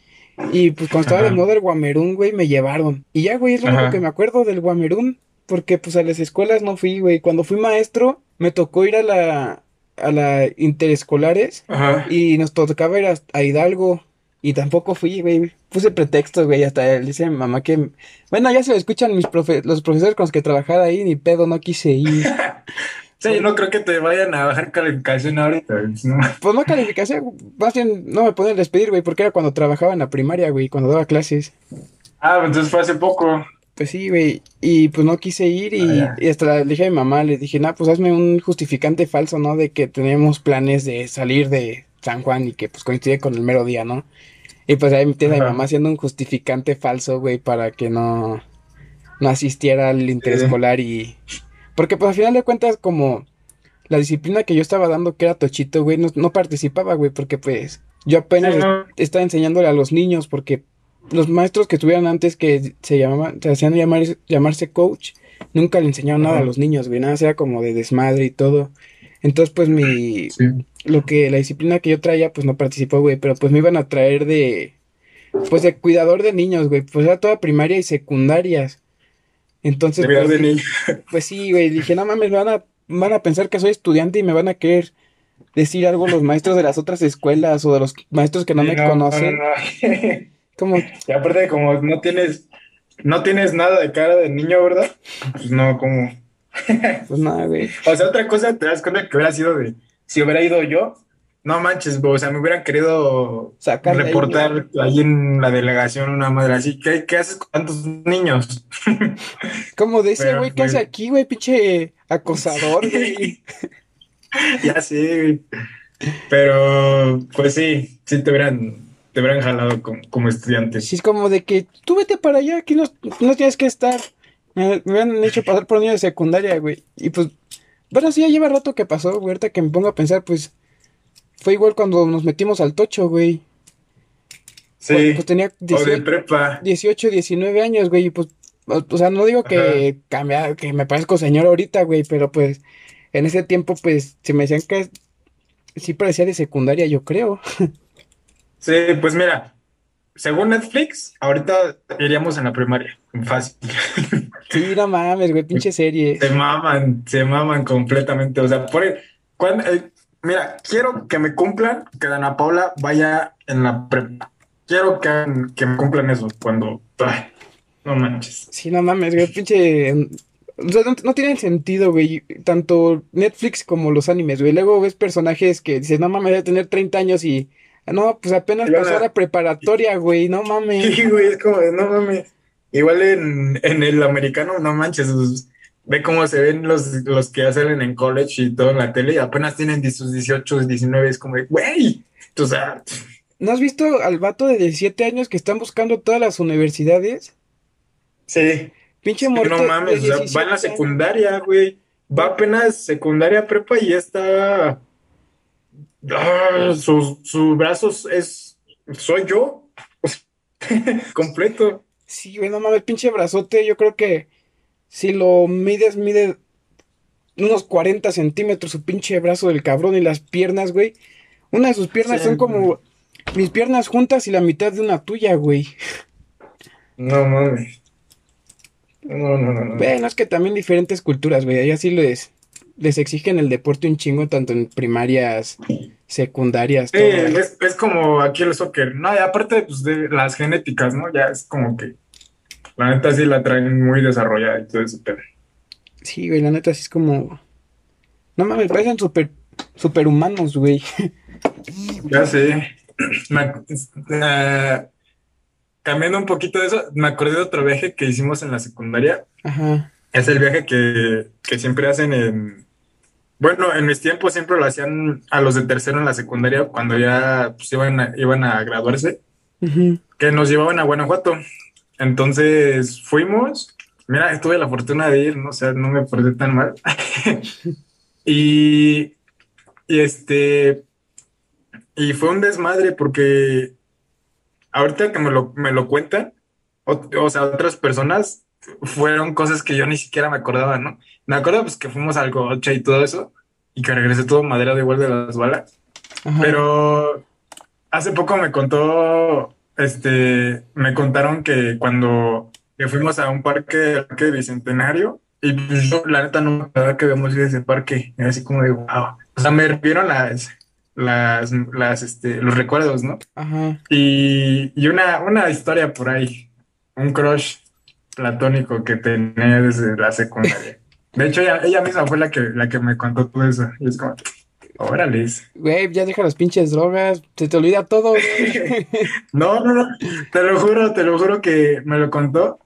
y pues cuando estaba de moda el guamerún, güey, me llevaron. Y ya, güey, es lo único que me acuerdo del guamerún, porque pues a las escuelas no fui, güey. Cuando fui maestro, me tocó ir a la, a la interescolares Ajá. y nos tocaba ir a, a Hidalgo. Y tampoco fui, güey. Puse pretextos, güey. Hasta le dice a mi mamá que. Bueno, ya se lo escuchan mis profe- los profesores con los que trabajaba ahí. Ni pedo, no quise ir. Sí, no creo que te vayan a bajar calificación ahorita, ¿no? Pues no calificación. Más bien, no me pueden despedir, güey. Porque era cuando trabajaba en la primaria, güey. Cuando daba clases. Ah, entonces fue hace poco. Pues sí, güey. Y pues no quise ir. Y, Ah, y hasta le dije a mi mamá. Le dije, nah, pues hazme un justificante falso, ¿no? De que teníamos planes de salir de San Juan. Y que pues coincide con el mero día, ¿no? Y pues ahí tienes a mi mamá haciendo un justificante falso, güey, para que no, no asistiera al interescolar y... Porque pues al final de cuentas como la disciplina que yo estaba dando, que era tochito, güey, no, no participaba, güey, porque pues yo apenas Sí, no. est- estaba enseñándole a los niños, porque los maestros que estuvieron antes que se llamaban, se hacían llamar, llamarse coach, nunca le enseñaron nada a los niños, güey, nada, era como de desmadre y todo. Entonces pues mi, Sí. lo que la disciplina que yo traía pues no participó, güey, pero pues me iban a traer de pues de cuidador de niños, güey, pues era toda primaria y secundarias. Entonces, De pues, de niño. pues sí, güey, dije, no mames, me van a van a pensar que soy estudiante y me van a querer decir algo los maestros de las otras escuelas o de los maestros que no Sí, me no, conocen. no, no. Como Y aparte, como no tienes, no tienes nada de cara de niño, ¿verdad? Pues no, como. Pues nada, güey. O sea, otra cosa te das cuenta que hubiera sido de. Si hubiera ido yo, no manches, o sea, me hubieran querido Sacar ahí, reportar ahí en la delegación una madre así. ¿Qué, qué haces con tantos niños? Como de ese Pero güey que hace fue- aquí, güey, pinche acosador, güey. Ya sé, güey. Pero, pues sí, sí te hubieran, te hubieran jalado como, como estudiante. Sí, es como de que tú vete para allá, aquí no, no tienes que estar. Me, me han hecho pasar por niño de secundaria, güey. Y pues, bueno, sí, ya lleva rato que pasó, güey. Ahorita que me pongo a pensar, pues, fue igual cuando nos metimos al tocho, güey. Sí, Pues, pues tenía o de 18, prepa. 18, 19 años, güey. Y pues, o, o sea, no digo que cambia, que me parezco señor ahorita, güey, pero pues, en ese tiempo, pues, se me decían que sí parecía de secundaria, yo creo. Sí, pues mira, según Netflix, ahorita iríamos en la primaria. Fácil. Sí, no mames, güey, pinche serie. Se maman, se maman completamente. O sea, por el- cuando- eh, mira, quiero que me cumplan que Dana Paula vaya en la prepa. Quiero que, que me cumplan eso cuando. ay, no manches. Sí, no mames, güey, pinche. O sea, no, no tienen sentido, güey. Tanto Netflix como los animes, güey. Luego ves personajes que dices, no mames, debe tener 30 años y. No, pues apenas pasó a la preparatoria, güey, no mames. Sí, güey, es como de, no mames. Igual en, en el americano, no manches. pues, ve cómo se ven los, los que salen en college y todo en la tele y apenas tienen sus 18, 19. Es como de, güey. O sea, ¿No has visto al vato de 17 años que están buscando todas las universidades? sí. Pinche morrito no mames, o sea, va en 17 la secundaria, güey. Va apenas secundaria prepa y ya está. Ah, sus, sus brazos es. Soy yo. Completo. Sí, güey, no mames, pinche brazote. Yo creo que si lo mides, mide unos 40 centímetros su pinche brazo del cabrón y las piernas, güey. Una de sus piernas Sí, son como mis piernas juntas y la mitad de una tuya, güey. No mames. No, no, no, no. Bueno, es que también diferentes culturas, güey. Allá sí les, les exigen el deporte un chingo, tanto en primarias, secundarias, Sí, todo. es, es como aquí el soccer. No, y aparte pues, de las genéticas, ¿no? Ya es como que la neta sí la traen muy desarrollada y todo eso. Pero... Sí, güey, la neta sí es como. No mames, parecen super, superhumanos, güey. Ya sé. Me eh, cambiando un poquito de eso, me acordé de otro viaje que hicimos en la secundaria. Ajá. Es el viaje que, que siempre hacen en... Bueno, en mis tiempos siempre lo hacían a los de tercero en la secundaria cuando ya pues, iban a, iban a graduarse, que nos llevaban a Guanajuato. Entonces fuimos. Mira, tuve la fortuna de ir, ¿no? O sea, no me porté tan mal. Y, y este... Y fue un desmadre porque ahorita que me lo, me lo cuentan, o, o sea, otras personas fueron cosas que yo ni siquiera me acordaba, ¿no? Me acuerdo pues que fuimos al coche y todo eso, y que regresé todo madera de igual de las balas, Ajá. pero hace poco me contó, este, me contaron que cuando que fuimos a un parque, el parque Bicentenario, y pues yo la neta no me acordaba que habíamos ido a ese parque, y así como de wow, o sea, me vieron las, las, las, este, los recuerdos, ¿no? Ajá. Y, y una, una historia por ahí, un crush platónico que tenía desde la secundaria. De hecho, ella, ella misma fue la que, la que me contó todo eso. Y es como, órale. Güey, ya deja las pinches drogas. Se te olvida todo. No, no, no, te lo juro, te lo juro que me lo contó.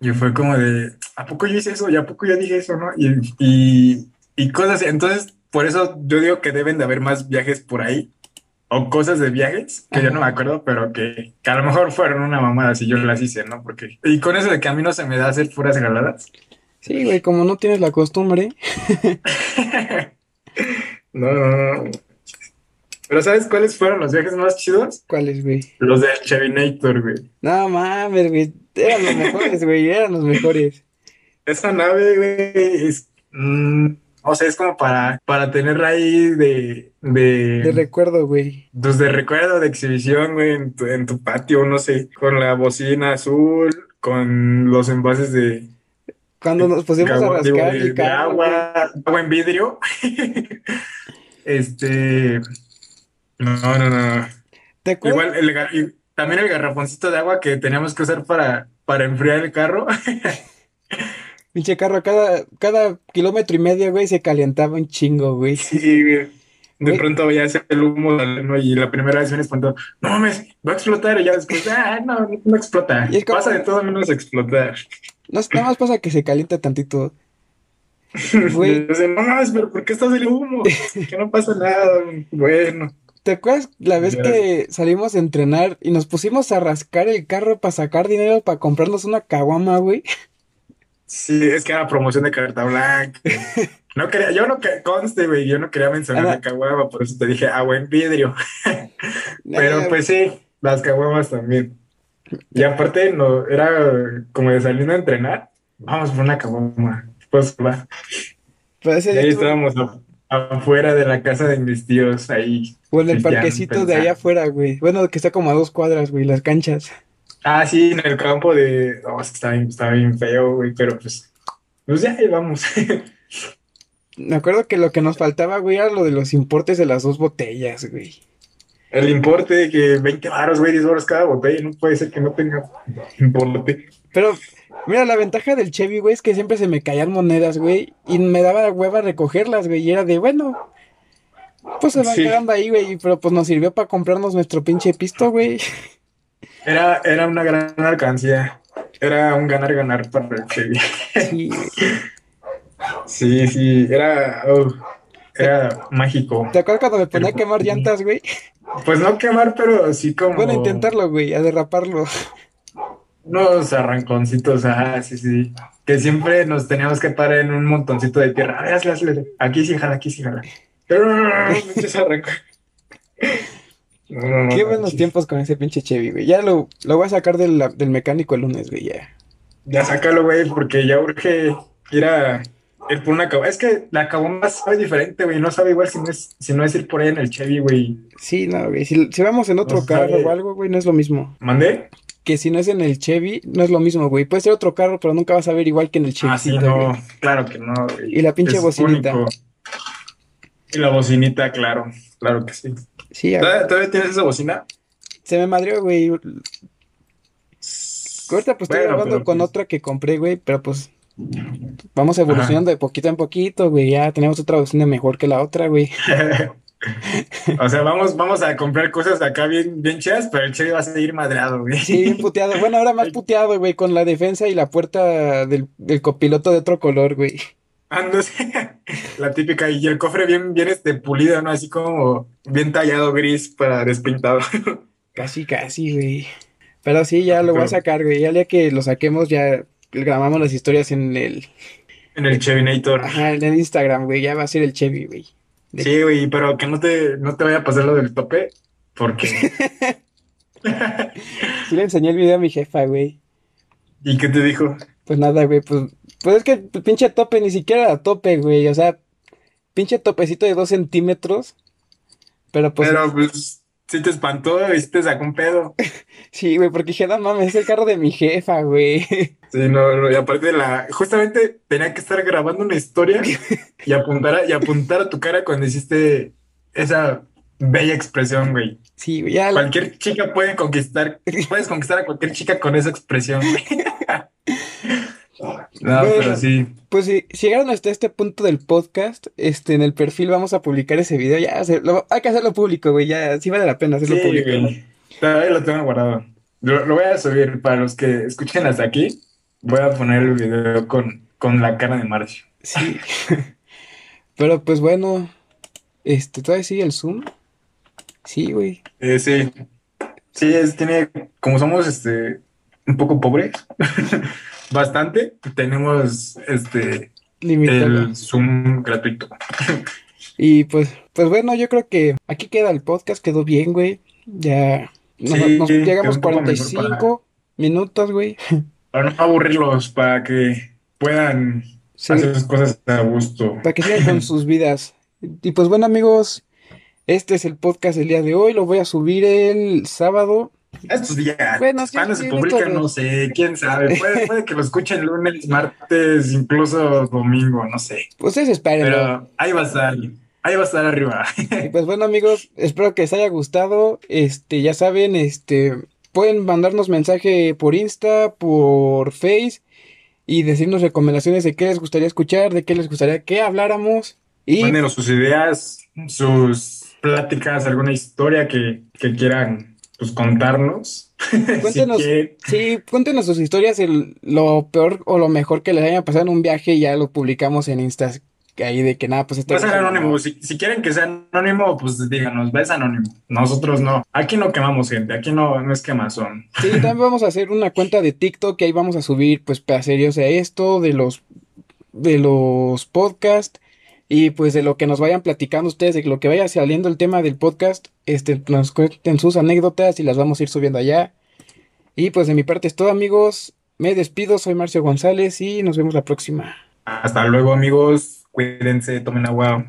Y fue como de, ¿a poco yo hice eso? ¿Y a poco yo dije eso, no? Y, y, y cosas. Entonces, por eso yo digo que deben de haber más viajes por ahí. O cosas de viajes, que yo no me acuerdo, pero que, que a lo mejor fueron una mamada si yo las hice, ¿no? Porque, y con eso de que a mí no se me da hacer puras jaladas. Sí, güey, como no tienes la costumbre. No, no, no. Pero ¿sabes cuáles fueron los viajes más chidos? ¿Cuáles, güey? Los del Chevinator, güey. No mames, güey. Eran los mejores, güey. Eran los mejores. Esa nave, güey, es, mm, o sea, es como para, para tener ahí de, De de, recuerdo, güey. pues de recuerdo, de exhibición, güey, en tu, en tu patio, no sé, con la bocina azul, con los envases de, Cuando nos pusimos a rascar de- el carro, agua, agua en vidrio. Este, no, no, no. ¿Te? Igual el, también el garrafoncito de agua que teníamos que usar para, para enfriar el carro. Pinche carro, cada, cada kilómetro y medio, güey, se calentaba un chingo, güey. Sí, güey. De Güey. pronto ya hace el humo ¿no? y la primera vez vienes cuando, no mames, va a explotar y ya después, ah, no, no explota. Pasa de todo menos explotar. No, nada más pasa que se calienta tantito. Güey. No mames, pero ¿por qué está el humo? Que no pasa nada. Bueno. ¿Te acuerdas la vez que salimos a entrenar y nos pusimos a rascar el carro para sacar dinero para comprarnos una caguama, güey? Sí, es que era promoción de carta blanca. No quería, yo no que conste, güey, yo no quería mencionar la caguama, por eso te dije, ah, buen vidrio. Pero pues sí, las caguamas también. Y aparte, no, era como de salir a entrenar, vamos por una caguama. Pues va. Y día ahí estábamos afuera de la casa de mis tíos, ahí. o en el parquecito de allá afuera, güey. Bueno, que está como a dos cuadras, güey, las canchas. Ah, sí, en el campo de. Oh, es que estaba bien, estaba bien feo, güey, pero pues. Pues ya, ahí vamos. Me acuerdo que lo que nos faltaba, güey, era lo de los importes de las dos botellas, güey. El importe que 20 baros, güey, 10 baros cada botella, no puede ser que no tenga importe. Pero, mira, la ventaja del Chevy, güey, es que siempre se me caían monedas, güey, y me daba hueva recogerlas, güey, y era de, bueno, pues se van Sí. quedando ahí, güey, pero pues nos sirvió para comprarnos nuestro pinche pisto, güey. Era, era una gran alcancía. Era un ganar-ganar para el Chevy. Sí. Sí, sí, era. oh, era mágico. ¿Te acuerdas cuando me ponía a quemar llantas, güey? Pues no quemar, pero sí como. Bueno, intentarlo, güey, a derraparlo. Unos arranconcitos, ajá, sí, sí. Que siempre nos teníamos que parar en un montoncito de tierra. A ver, hazle, hazle. Aquí sí jala, aquí sí jala. Pero no, no, no, Qué no, buenos tiempos con ese pinche Chevy, güey. Ya lo, lo voy a sacar del, del mecánico el lunes, güey, ya. Ya sácalo, güey, porque ya urge ir a ir por una caguama. Es que la caguama sabe diferente, güey. No sabe igual si no es, si no es ir por ahí en el Chevy, güey. Sí, no, güey. Si, si vamos en otro No carro sabe. o algo, güey, no es lo mismo. ¿Mandé? Que si no es en el Chevy, no es lo mismo, güey. Puede ser otro carro, pero nunca vas a ver igual que en el Ah, sí, no. güey. Claro que no, güey. Y la pinche Es bocinita. único. Y la bocinita, claro. Claro que sí. Sí, ¿Todavía, todavía tienes esa bocina? se me madrió, güey. Ahorita pues estoy grabando con pues- otra que compré, güey, pero pues vamos evolucionando de poquito en poquito, güey. Ya tenemos otra bocina mejor que la otra, güey. O sea, vamos, vamos a comprar cosas acá bien, bien chidas, pero el Chevy va a seguir madreado, güey. Sí, bien puteado. Bueno, ahora más puteado, güey, con la defensa y la puerta del, del copiloto de otro color, güey. Ándose. La típica, y el cofre bien, bien este pulido, ¿no? Así como bien tallado gris para despintado. Casi, casi, güey. Pero sí, ya lo voy a sacar, güey. Ya el día que lo saquemos, ya grabamos las historias en el, En el Chevinator. ajá, en el Instagram, güey. Ya va a ser el Chevy, güey. de- Sí, güey, pero que no te, no te vaya a pasar lo del tope, porque... Sí le enseñé el video a mi jefa, güey. ¿Y qué te dijo? Pues nada, güey, pues, pues es que pinche tope ni siquiera era tope, güey. O sea, pinche topecito de dos centímetros. Pero pues Pero pues sí te espantó y te sacó un pedo. sí, güey, porque dije, no mames, es el carro de mi jefa, güey. Sí, no, no, y aparte de la, justamente tenía que estar grabando una historia y apuntar a, y apuntar a tu cara cuando hiciste esa bella expresión, güey. Sí, güey, ya la- Cualquier chica puede conquistar, puedes conquistar a cualquier chica con esa expresión, güey. No, Bueno. pero sí. Pues si, si llegaron hasta este punto del podcast, este, en el perfil vamos a publicar ese video. Ya, se- lo- hay que hacerlo público, güey. Ya, sí vale la pena hacerlo Sí, público. güey. Todavía lo tengo guardado. Lo, lo voy a subir para los que escuchen hasta aquí. Voy a poner el video con, con la cara de Marcio. Sí. Pero pues bueno, este, ¿todavía sigue el Zoom? Sí, güey. Eh, sí. Sí, es, tiene, como somos este un poco pobres, bastante, tenemos este Limitado. el Zoom gratuito. Y pues, pues bueno, yo creo que aquí queda el podcast, quedó bien, güey. Ya nos, Sí, nos llegamos un poco mejor 45 minutos, güey. Para no aburrirlos, para que puedan Sí, hacer sus cosas a gusto. para que sigan con sus vidas. Y pues bueno, amigos, este es el podcast del día de hoy. Lo voy a subir el sábado. Estos días, Bueno, sí, cuando sí, se esto publica, lo- no sé, quién sabe. Puede, puede que lo escuchen lunes, martes, incluso domingo, no sé. Ustedes espérenlo. Pero ahí va a estar, ahí va a estar arriba. Y pues bueno, amigos, espero que les haya gustado. Este, ya saben, este, pueden mandarnos mensaje por Insta, por Face y decirnos recomendaciones de qué les gustaría escuchar, de qué les gustaría que habláramos. Y Mándenos sus ideas, sus pláticas, alguna historia que, que quieran pues, contarnos. Cuéntenos, sí, cuéntenos sus historias, el, lo peor o lo mejor que les haya pasado en un viaje y ya lo publicamos en Insta. Ahí de que nada, pues este. Va a ser anónimo. Si, quieren que sea anónimo, pues díganos, ves anónimo. Nosotros no. Aquí no quemamos gente, aquí no, no es quemazón. Sí, también vamos a hacer una cuenta de TikTok que ahí vamos a subir, pues, pedacerios de esto, de los, de los podcasts. Y pues de lo que nos vayan platicando ustedes, de lo que vaya saliendo el tema del podcast, este, nos cuenten sus anécdotas y las vamos a ir subiendo allá. Y pues de mi parte es todo amigos, me despido, soy Marcio González y nos vemos la próxima. Hasta luego amigos, cuídense, tomen agua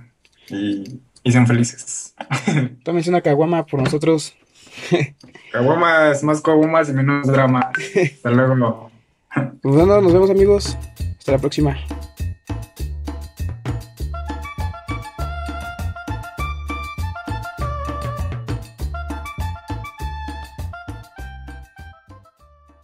y, sean felices. Tómense una caguama por nosotros. Caguamas, más caguamas y menos drama. Hasta luego. Pues bueno, nos vemos amigos. Hasta la próxima.